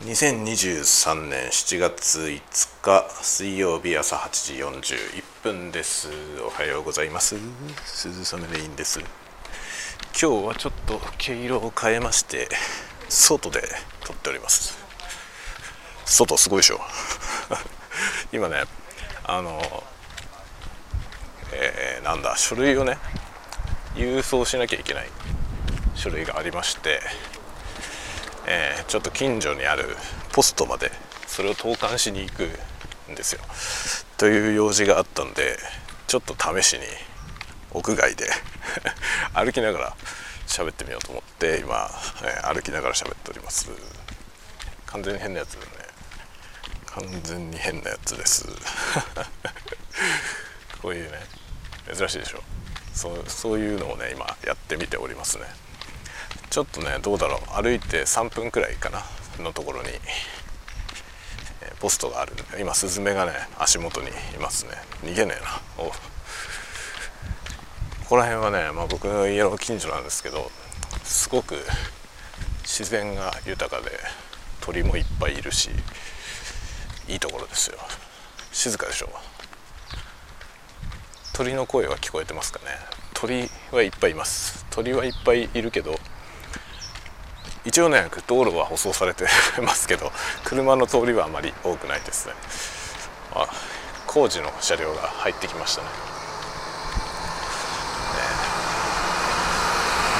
2023年7月5日水曜日朝8時41分です。おはようございます。鈴雨レインです。今日はちょっと毛色を変えまして外で撮っております。外すごいでしょ。今ねあのえー、なんだ書類をね郵送しなきゃいけない書類がありましてえー、ちょっと近所にあるポストまでそれを投函しに行くんですよ。という用事があったんでちょっと試しに屋外で 歩きながら喋ってみようと思って今、えー、歩きながら喋っております。完全に変なやつだね。完全に変なやつです。こういうね珍しいでしょ。そうそういうのをね今やってみておりますね。ちょっとねどうだろう。歩いて3分くらいかな。のところに、えポストがある。んで今スズメがね足元にいますね。逃げねえな。おここら辺はね、まあ、僕の家の近所なんですけどすごく自然が豊かで鳥もいっぱいいるしいいところですよ。静かでしょ。う鳥の声は聞こえてますかね。鳥はいっぱいいます。鳥はいっぱいいるけど一応ね道路は舗装されてますけど 車の通りはあまり多くないですね。あ工事の車両が入ってきましたね。ね。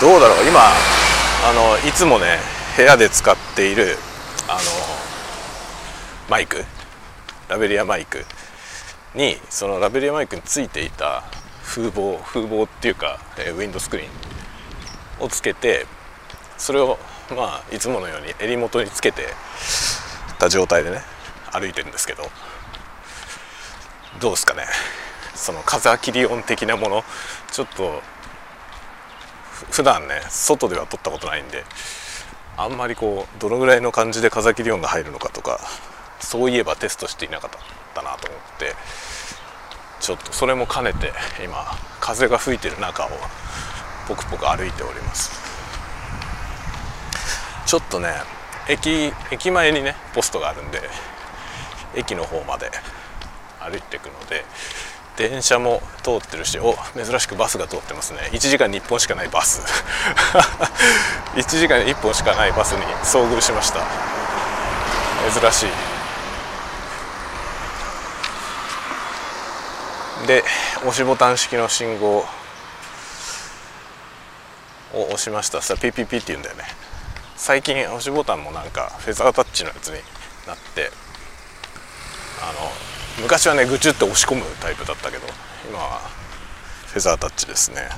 どうだろう。今あのいつもね部屋で使っているあのマイク？ラベリアマイク？にそのラベリアマイクについていた風防風防っていうか、えウィンドスクリーンをつけてそれをまあいつものように襟元につけてた状態でね歩いてるんですけどどうですかね。その風切り音的なものちょっと普段ね外では撮ったことないんであんまりこうどのぐらいの感じで風切り音が入るのかとかそういえばテストしていなかったなと思ってちょっとそれも兼ねて今風が吹いてる中をポクポク歩いております。ちょっとね駅駅前にねポストがあるんで駅の方まで歩いていくので電車も通ってるしお珍しくバスが通ってますね。1時間に1本しかないバス。1時間に1本しかないバスに遭遇しました。珍しい。で押しボタン式の信号を押しました。そしたらピピピって言うんだよね。最近押しボタンもなんかフェザータッチのやつになってあの昔はねぐちゅって押し込むタイプだったけど今はフェザータッチですね。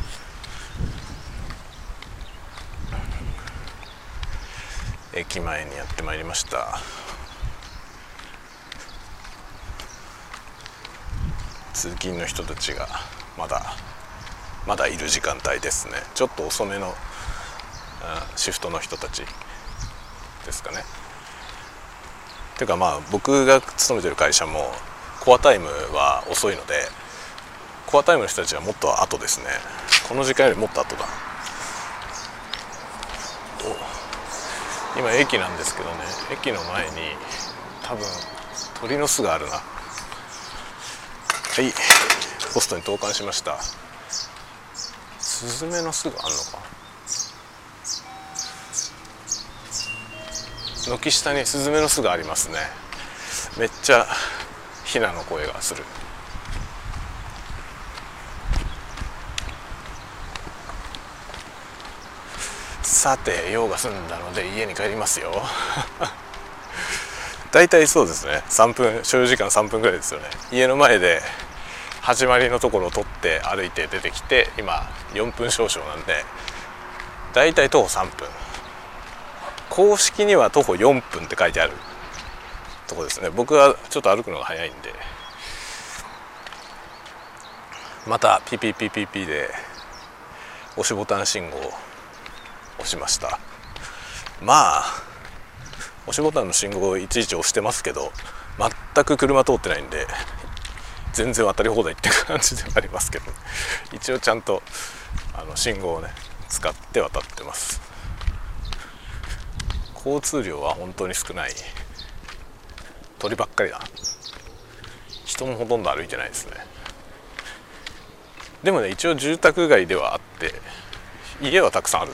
駅前にやってまいりました。通勤の人たちがまだまだいる時間帯ですね。ちょっと遅めのシフトの人たちですかね。ていうかまあ僕が勤めてる会社もコアタイムは遅いのでコアタイムの人たちはもっと後ですね。この時間よりもっと後だ。今駅なんですけどね。駅の前に多分鳥の巣があるな。はい。ポストに投函しました。スズメの巣があるのか？軒下にスズメの巣がありますね。めっちゃヒナの声がする。さて用が済んだので家に帰りますよ。大体そうですね。3分所要時間3分ぐらいですよね。家の前で始まりのところを取って歩いて出てきて今4分少々なんで大体徒歩3分。公式には徒歩4分って書いてあるとこですね。僕はちょっと歩くのが早いんで。またピピピピピで押しボタン信号を押しました。まあ押しボタンの信号をいちいち押してますけど全く車通ってないんで全然渡り放題って感じではありますけど一応ちゃんとあの信号をね使って渡ってます。交通量は本当に少ない。鳥ばっかりだ。人もほとんど歩いてないですね。でもね一応住宅街ではあって家はたくさんある。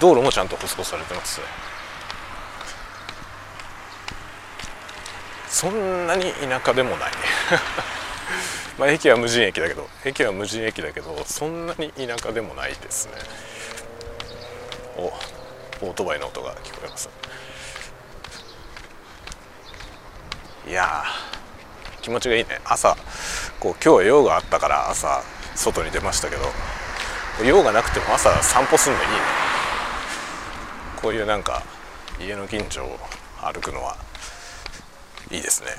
道路もちゃんと舗装されてます。ねそんなに田舎でもない。まあ駅は無人駅だけど駅は無人駅だけどそんなに田舎でもないですね。おオートバイの音が聞こえます。いや気持ちがいいね。朝こう今日は用があったから朝外に出ましたけど用がなくても朝散歩するのいいね。こういうなんか家の近所を歩くのはいいですね。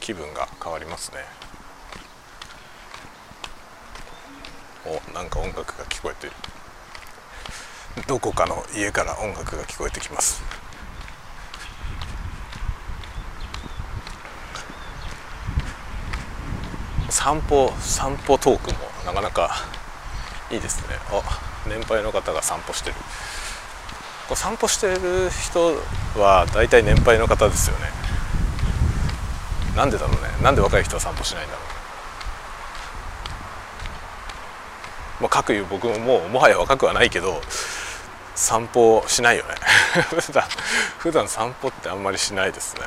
気分が変わりますね。おなんか音楽が聞こえてる。どこかの家から音楽が聞こえてきます。散歩散歩トークもなかなかいいですね。あ年配の方が散歩してる。こう散歩してる人は大体年配の方ですよね。なんでだろうね。なんで若い人は散歩しないんだろう。まあ、かくいう僕ももうもはや若くはないけど散歩しないよね。普段普段散歩ってあんまりしないですね。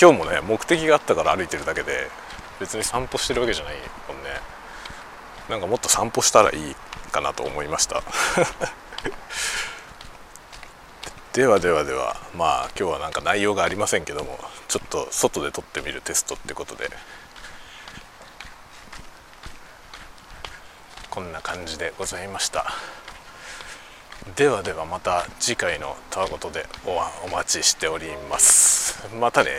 今日もね目的があったから歩いてるだけで別に散歩してるわけじゃないもんね。なんかもっと散歩したらいいかなと思いました。ではではではまあ今日はなんか内容がありませんけどもちょっと外で撮ってみるテストってことで。こんな感じでございました。ではではまた次回のたわごとでおお待ちしております。またね